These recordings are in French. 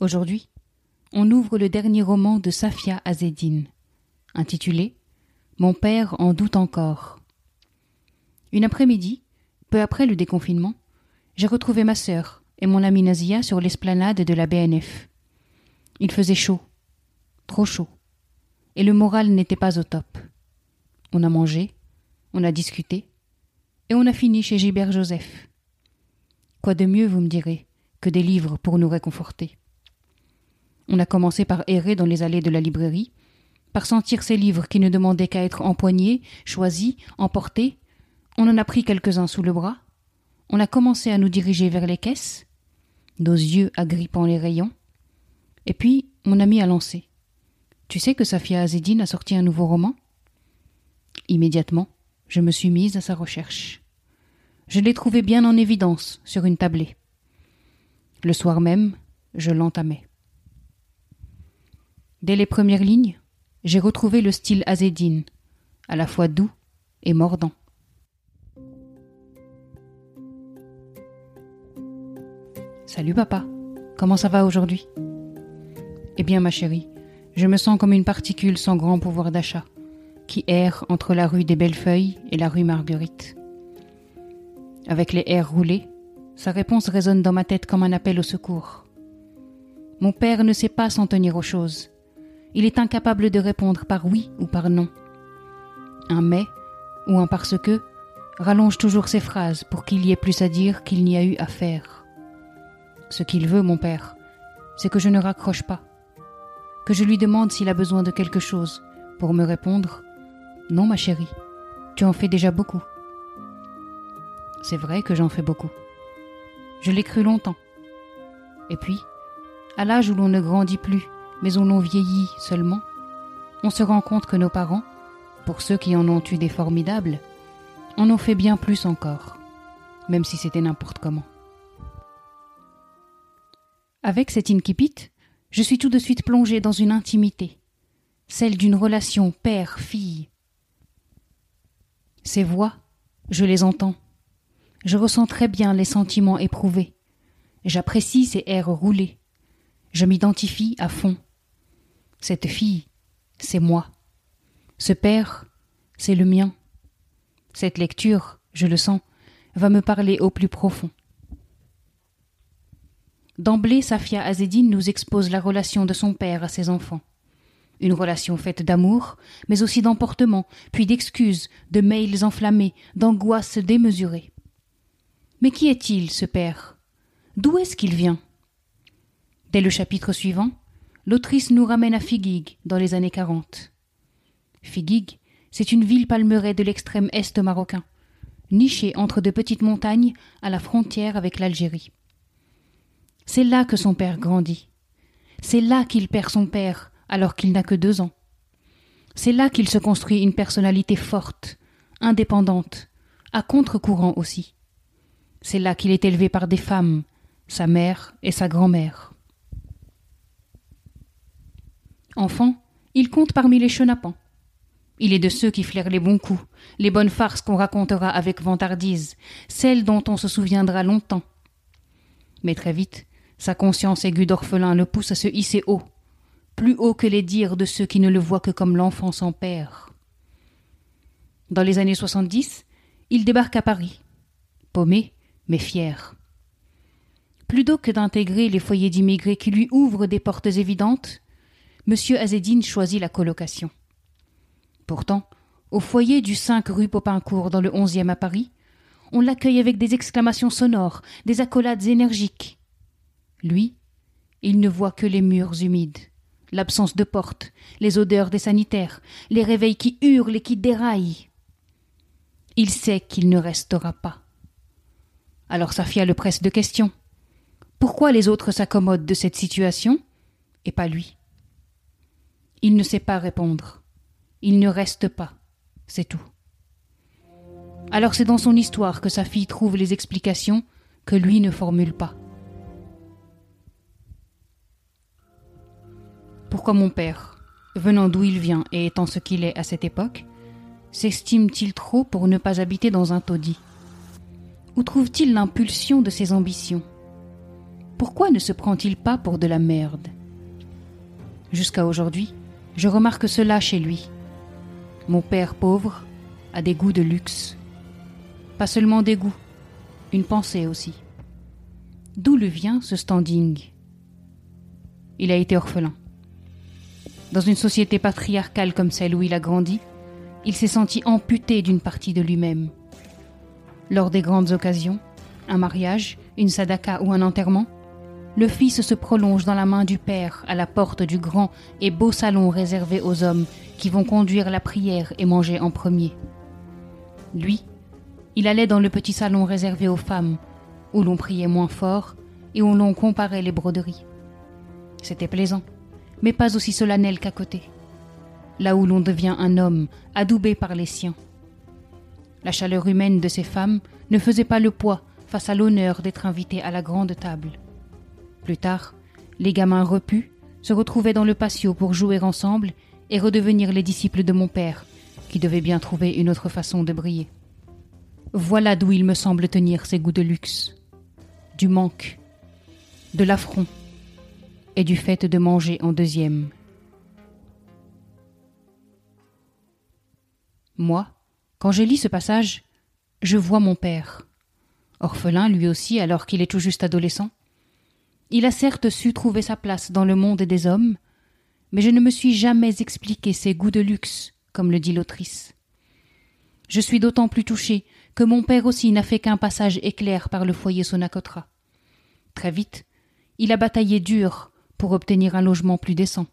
Aujourd'hui, on ouvre le dernier roman de Safia Azedine, intitulé Mon père en doute encore. Une après-midi, peu après le déconfinement, j'ai retrouvé ma sœur et mon amie Nazia sur l'esplanade de la BNF. Il faisait chaud, trop chaud, et le moral n'était pas au top. On a mangé, on a discuté, et on a fini chez Gilbert Joseph. Quoi de mieux, vous me direz, que des livres pour nous réconforter. On a commencé par errer dans les allées de la librairie, par sentir ces livres qui ne demandaient qu'à être empoignés, choisis, emportés. On en a pris quelques-uns sous le bras. On a commencé à nous diriger vers les caisses, nos yeux agrippant les rayons. Et puis, mon ami a lancé. Tu sais que Safia Azedine a sorti un nouveau roman? Immédiatement, je me suis mise à sa recherche. Je l'ai trouvé bien en évidence sur une tablée. Le soir même, je l'entamais. Dès les premières lignes, j'ai retrouvé le style azédine, à la fois doux et mordant. Salut papa, comment ça va aujourd'hui? Eh bien ma chérie, je me sens comme une particule sans grand pouvoir d'achat, qui erre entre la rue des Bellefeuilles et la rue Marguerite. Avec les airs roulés, sa réponse résonne dans ma tête comme un appel au secours. Mon père ne sait pas s'en tenir aux choses. Il est incapable de répondre par oui ou par non. Un mais ou un parce que rallonge toujours ses phrases pour qu'il y ait plus à dire qu'il n'y a eu à faire. Ce qu'il veut, mon père, c'est que je ne raccroche pas, que je lui demande s'il a besoin de quelque chose, pour me répondre Non, ma chérie, tu en fais déjà beaucoup. C'est vrai que j'en fais beaucoup. Je l'ai cru longtemps. Et puis, à l'âge où l'on ne grandit plus, mais où l'on vieillit seulement, on se rend compte que nos parents, pour ceux qui en ont eu des formidables, en ont fait bien plus encore, même si c'était n'importe comment. Avec cet incipit, je suis tout de suite plongé dans une intimité, celle d'une relation père-fille. Ces voix, je les entends. Je ressens très bien les sentiments éprouvés. J'apprécie ces airs roulés. Je m'identifie à fond. Cette fille, c'est moi. Ce père, c'est le mien. Cette lecture, je le sens, va me parler au plus profond. D'emblée, Safia Azedine nous expose la relation de son père à ses enfants. Une relation faite d'amour, mais aussi d'emportement, puis d'excuses, de mails enflammés, d'angoisses démesurées. Mais qui est-il, ce père? D'où est-ce qu'il vient? Dès le chapitre suivant, l'autrice nous ramène à Figuig, dans les années quarante. Figuig, c'est une ville palmeraie de l'extrême est marocain, nichée entre de petites montagnes à la frontière avec l'Algérie. C'est là que son père grandit. C'est là qu'il perd son père alors qu'il n'a que deux ans. C'est là qu'il se construit une personnalité forte, indépendante, à contre-courant aussi. C'est là qu'il est élevé par des femmes, sa mère et sa grand-mère. Enfant, il compte parmi les chenapans. Il est de ceux qui flairent les bons coups, les bonnes farces qu'on racontera avec vantardise, celles dont on se souviendra longtemps. Mais très vite, sa conscience aiguë d'orphelin le pousse à se hisser haut, plus haut que les dires de ceux qui ne le voient que comme l'enfant sans père. Dans les années soixante-dix, il débarque à Paris, paumé, mais fier. Plutôt que d'intégrer les foyers d'immigrés qui lui ouvrent des portes évidentes, M. Azedine choisit la colocation. Pourtant, au foyer du 5 rue Popincourt dans le 11e à Paris, on l'accueille avec des exclamations sonores, des accolades énergiques. Lui, il ne voit que les murs humides, l'absence de porte, les odeurs des sanitaires, les réveils qui hurlent et qui déraillent. Il sait qu'il ne restera pas. Alors Safia le presse de questions. Pourquoi les autres s'accommodent de cette situation et pas lui? Il ne sait pas répondre. Il ne reste pas. C'est tout. Alors c'est dans son histoire que sa fille trouve les explications que lui ne formule pas. Pourquoi mon père, venant d'où il vient et étant ce qu'il est à cette époque, s'estime-t-il trop pour ne pas habiter dans un taudis? Où trouve-t-il l'impulsion de ses ambitions? Pourquoi ne se prend-il pas pour de la merde? Jusqu'à aujourd'hui, je remarque cela chez lui. Mon père pauvre a des goûts de luxe. Pas seulement des goûts, une pensée aussi. D'où lui vient ce standing? Il a été orphelin. Dans une société patriarcale comme celle où il a grandi, il s'est senti amputé d'une partie de lui-même. Lors des grandes occasions, un mariage, une sadaka ou un enterrement, le fils se prolonge dans la main du père à la porte du grand et beau salon réservé aux hommes qui vont conduire la prière et manger en premier. Lui, il allait dans le petit salon réservé aux femmes, où l'on priait moins fort et où l'on comparait les broderies. C'était plaisant mais pas aussi solennel qu'à côté, là où l'on devient un homme, adoubé par les siens. La chaleur humaine de ces femmes ne faisait pas le poids face à l'honneur d'être invité à la grande table. Plus tard, les gamins repus se retrouvaient dans le patio pour jouer ensemble et redevenir les disciples de mon père, qui devait bien trouver une autre façon de briller. Voilà d'où il me semble tenir ses goûts de luxe, du manque, de l'affront, et du fait de manger en deuxième. Moi, quand je lis ce passage, je vois mon père, orphelin lui aussi alors qu'il est tout juste adolescent. Il a certes su trouver sa place dans le monde des hommes, mais je ne me suis jamais expliqué ses goûts de luxe, comme le dit l'autrice. Je suis d'autant plus touché que mon père aussi n'a fait qu'un passage éclair par le foyer Sonacotra. Très vite, il a bataillé dur pour obtenir un logement plus décent.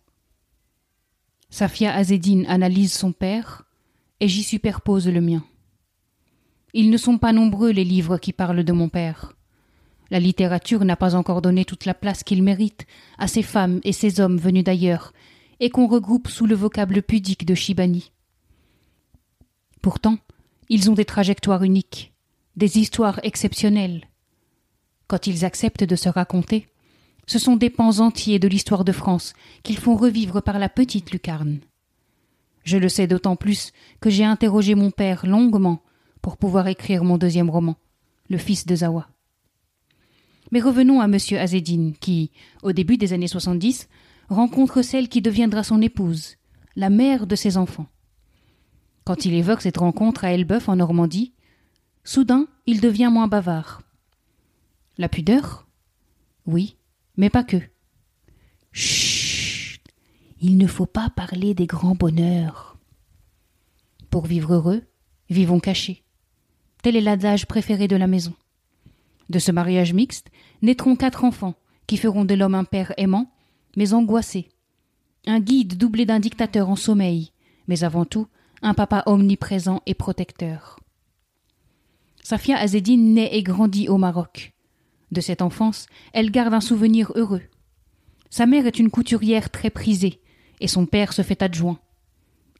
Safia Azedine analyse son père et j'y superpose le mien. Ils ne sont pas nombreux les livres qui parlent de mon père. La littérature n'a pas encore donné toute la place qu'il mérite à ces femmes et ces hommes venus d'ailleurs, et qu'on regroupe sous le vocable pudique de Shibani. Pourtant, ils ont des trajectoires uniques, des histoires exceptionnelles. Quand ils acceptent de se raconter, ce sont des pans entiers de l'histoire de France qu'ils font revivre par la petite lucarne. Je le sais d'autant plus que j'ai interrogé mon père longuement pour pouvoir écrire mon deuxième roman, Le fils de Zawa. Mais revenons à M. Azedine, qui, au début des années 70, rencontre celle qui deviendra son épouse, la mère de ses enfants. Quand il évoque cette rencontre à Elbeuf en Normandie, soudain il devient moins bavard. La pudeur? Oui, mais pas que. Chut Il ne faut pas parler des grands bonheurs. Pour vivre heureux, vivons cachés. Tel est l'adage préféré de la maison. De ce mariage mixte naîtront quatre enfants qui feront de l'homme un père aimant, mais angoissé, un guide doublé d'un dictateur en sommeil, mais avant tout un papa omniprésent et protecteur. Safia Azedine naît et grandit au Maroc. De cette enfance, elle garde un souvenir heureux. Sa mère est une couturière très prisée, et son père se fait adjoint.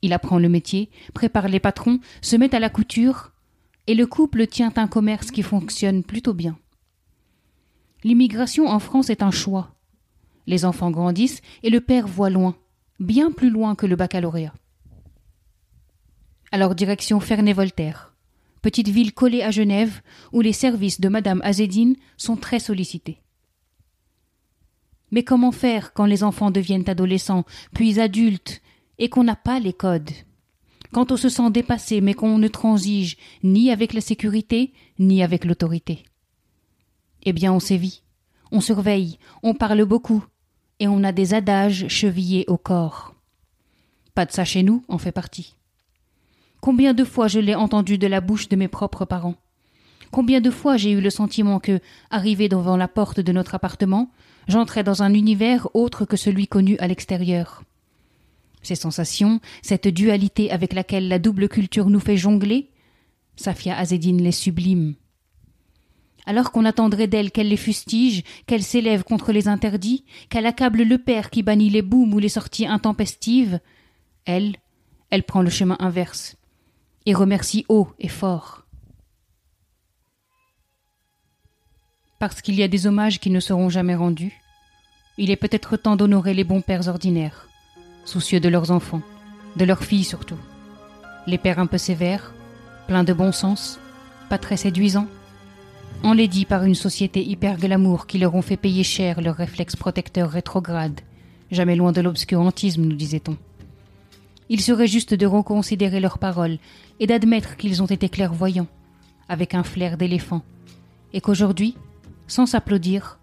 Il apprend le métier, prépare les patrons, se met à la couture, et le couple tient un commerce qui fonctionne plutôt bien. L'immigration en France est un choix. Les enfants grandissent et le père voit loin, bien plus loin que le baccalauréat. Alors direction Ferney-Voltaire petite ville collée à Genève, où les services de Madame Azedine sont très sollicités. Mais comment faire quand les enfants deviennent adolescents, puis adultes, et qu'on n'a pas les codes? Quand on se sent dépassé, mais qu'on ne transige ni avec la sécurité, ni avec l'autorité Eh bien, on sévit, on surveille, on parle beaucoup, et on a des adages chevillés au corps. Pas de ça chez nous, en fait partie. Combien de fois je l'ai entendu de la bouche de mes propres parents? Combien de fois j'ai eu le sentiment que, arrivé devant la porte de notre appartement, j'entrais dans un univers autre que celui connu à l'extérieur? Ces sensations, cette dualité avec laquelle la double culture nous fait jongler, Safia Azedine les sublime. alors qu'on attendrait d'elle qu'elle les fustige, qu'elle s'élève contre les interdits, qu'elle accable le père qui bannit les booms ou les sorties intempestives, elle, elle prend le chemin inverse et remercie haut et fort. Parce qu'il y a des hommages qui ne seront jamais rendus, il est peut-être temps d'honorer les bons pères ordinaires, soucieux de leurs enfants, de leurs filles surtout. Les pères un peu sévères, pleins de bon sens, pas très séduisants, enlaidis par une société hyper glamour qui leur ont fait payer cher leurs réflexes protecteurs rétrogrades, jamais loin de l'obscurantisme, nous disait-on. Il serait juste de reconsidérer leurs paroles et d'admettre qu'ils ont été clairvoyants, avec un flair d'éléphant, et qu'aujourd'hui, sans s'applaudir,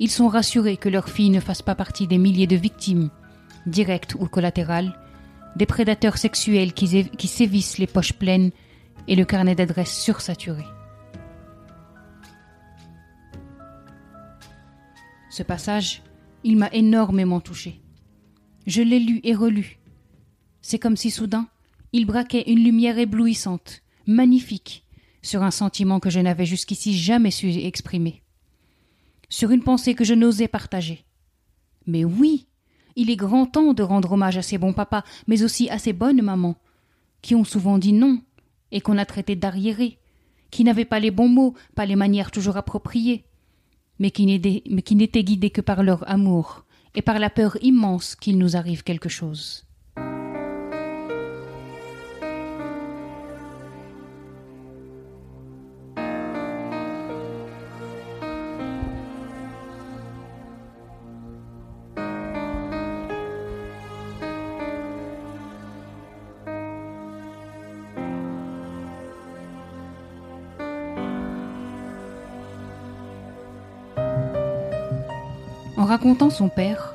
ils sont rassurés que leur fille ne fasse pas partie des milliers de victimes, directes ou collatérales, des prédateurs sexuels qui, qui sévissent les poches pleines et le carnet d'adresses sursaturé. Ce passage, il m'a énormément touché. Je l'ai lu et relu. C'est comme si soudain, il braquait une lumière éblouissante, magnifique, sur un sentiment que je n'avais jusqu'ici jamais su exprimer, sur une pensée que je n'osais partager. Mais oui, il est grand temps de rendre hommage à ces bons papas, mais aussi à ces bonnes mamans, qui ont souvent dit non, et qu'on a traité d'arriérés, qui n'avaient pas les bons mots, pas les manières toujours appropriées, mais qui n'étaient guidés que par leur amour et par la peur immense qu'il nous arrive quelque chose. Racontant son père,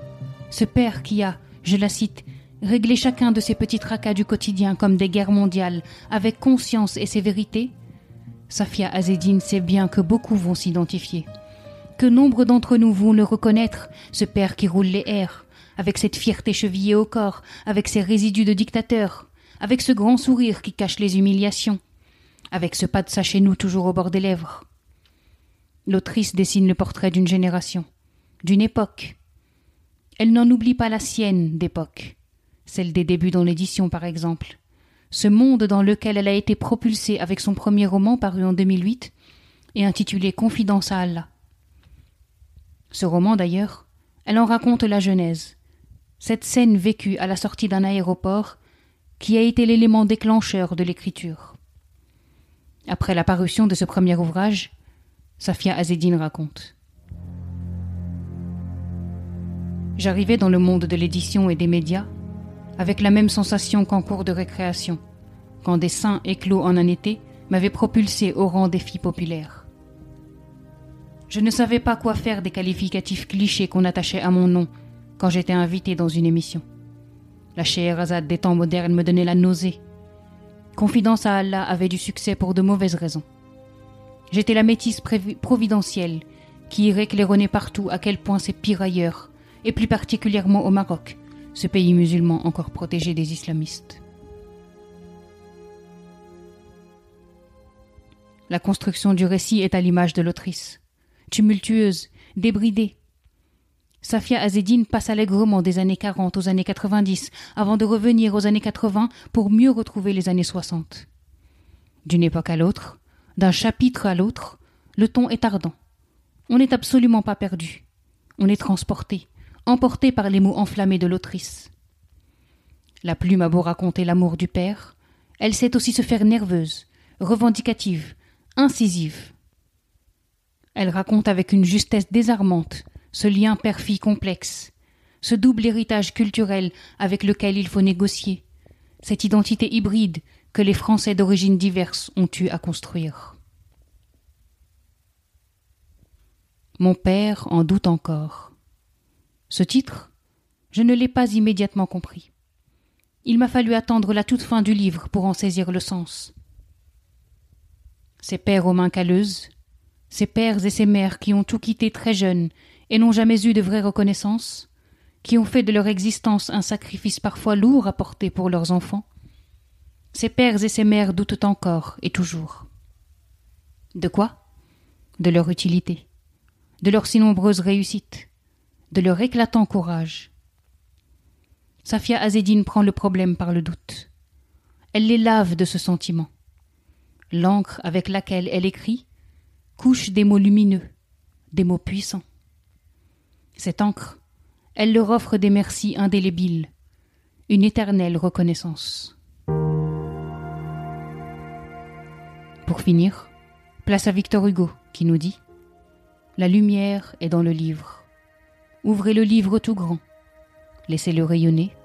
ce père qui a, je la cite, réglé chacun de ses petits tracas du quotidien comme des guerres mondiales avec conscience et sévérité, Safia Azedine sait bien que beaucoup vont s'identifier, que nombre d'entre nous vont le reconnaître, ce père qui roule les airs, avec cette fierté chevillée au corps, avec ses résidus de dictateur, avec ce grand sourire qui cache les humiliations, avec ce pas de sa chez nous toujours au bord des lèvres. L'autrice dessine le portrait d'une génération d'une époque. Elle n'en oublie pas la sienne d'époque, celle des débuts dans l'édition par exemple, ce monde dans lequel elle a été propulsée avec son premier roman paru en 2008 et intitulé Confidence à Allah. Ce roman d'ailleurs, elle en raconte la genèse, cette scène vécue à la sortie d'un aéroport qui a été l'élément déclencheur de l'écriture. Après la parution de ce premier ouvrage, Safia Azedine raconte. J'arrivais dans le monde de l'édition et des médias avec la même sensation qu'en cours de récréation, quand des seins éclos en un été m'avaient propulsé au rang des filles populaires. Je ne savais pas quoi faire des qualificatifs clichés qu'on attachait à mon nom quand j'étais invité dans une émission. La Scheherazade des temps modernes me donnait la nausée. Confidence à Allah avait du succès pour de mauvaises raisons. J'étais la métisse providentielle qui irait claironner partout à quel point c'est pire ailleurs et plus particulièrement au Maroc, ce pays musulman encore protégé des islamistes. La construction du récit est à l'image de l'autrice, tumultueuse, débridée. Safia Azedine passe allègrement des années 40 aux années 90 avant de revenir aux années 80 pour mieux retrouver les années 60. D'une époque à l'autre, d'un chapitre à l'autre, le ton est ardent. On n'est absolument pas perdu. On est transporté, emportée par les mots enflammés de l'autrice. La plume a beau raconter l'amour du père, elle sait aussi se faire nerveuse, revendicative, incisive. Elle raconte avec une justesse désarmante ce lien père-fille complexe, ce double héritage culturel avec lequel il faut négocier, cette identité hybride que les Français d'origine diverses ont eu à construire. Mon père en doute encore. Ce titre, je ne l'ai pas immédiatement compris. Il m'a fallu attendre la toute fin du livre pour en saisir le sens. Ces pères aux mains calleuses, ces pères et ces mères qui ont tout quitté très jeunes et n'ont jamais eu de vraie reconnaissance, qui ont fait de leur existence un sacrifice parfois lourd à porter pour leurs enfants, ces pères et ces mères doutent encore et toujours. De quoi? De leur utilité, de leurs si nombreuses réussites, de leur éclatant courage. Safia Azedine prend le problème par le doute. Elle les lave de ce sentiment. L'encre avec laquelle elle écrit couche des mots lumineux, des mots puissants. Cette encre, elle leur offre des merci indélébiles, une éternelle reconnaissance. Pour finir, place à Victor Hugo qui nous dit La lumière est dans le livre. Ouvrez le livre tout grand. Laissez-le rayonner.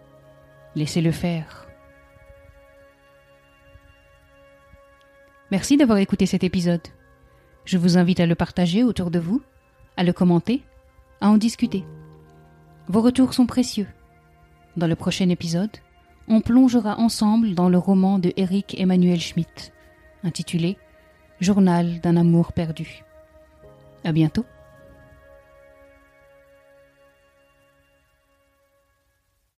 Laissez-le faire. Merci d'avoir écouté cet épisode. Je vous invite à le partager autour de vous, à le commenter, à en discuter. Vos retours sont précieux. Dans le prochain épisode, on plongera ensemble dans le roman de Eric Emmanuel Schmitt, intitulé Journal d'un amour perdu. À bientôt.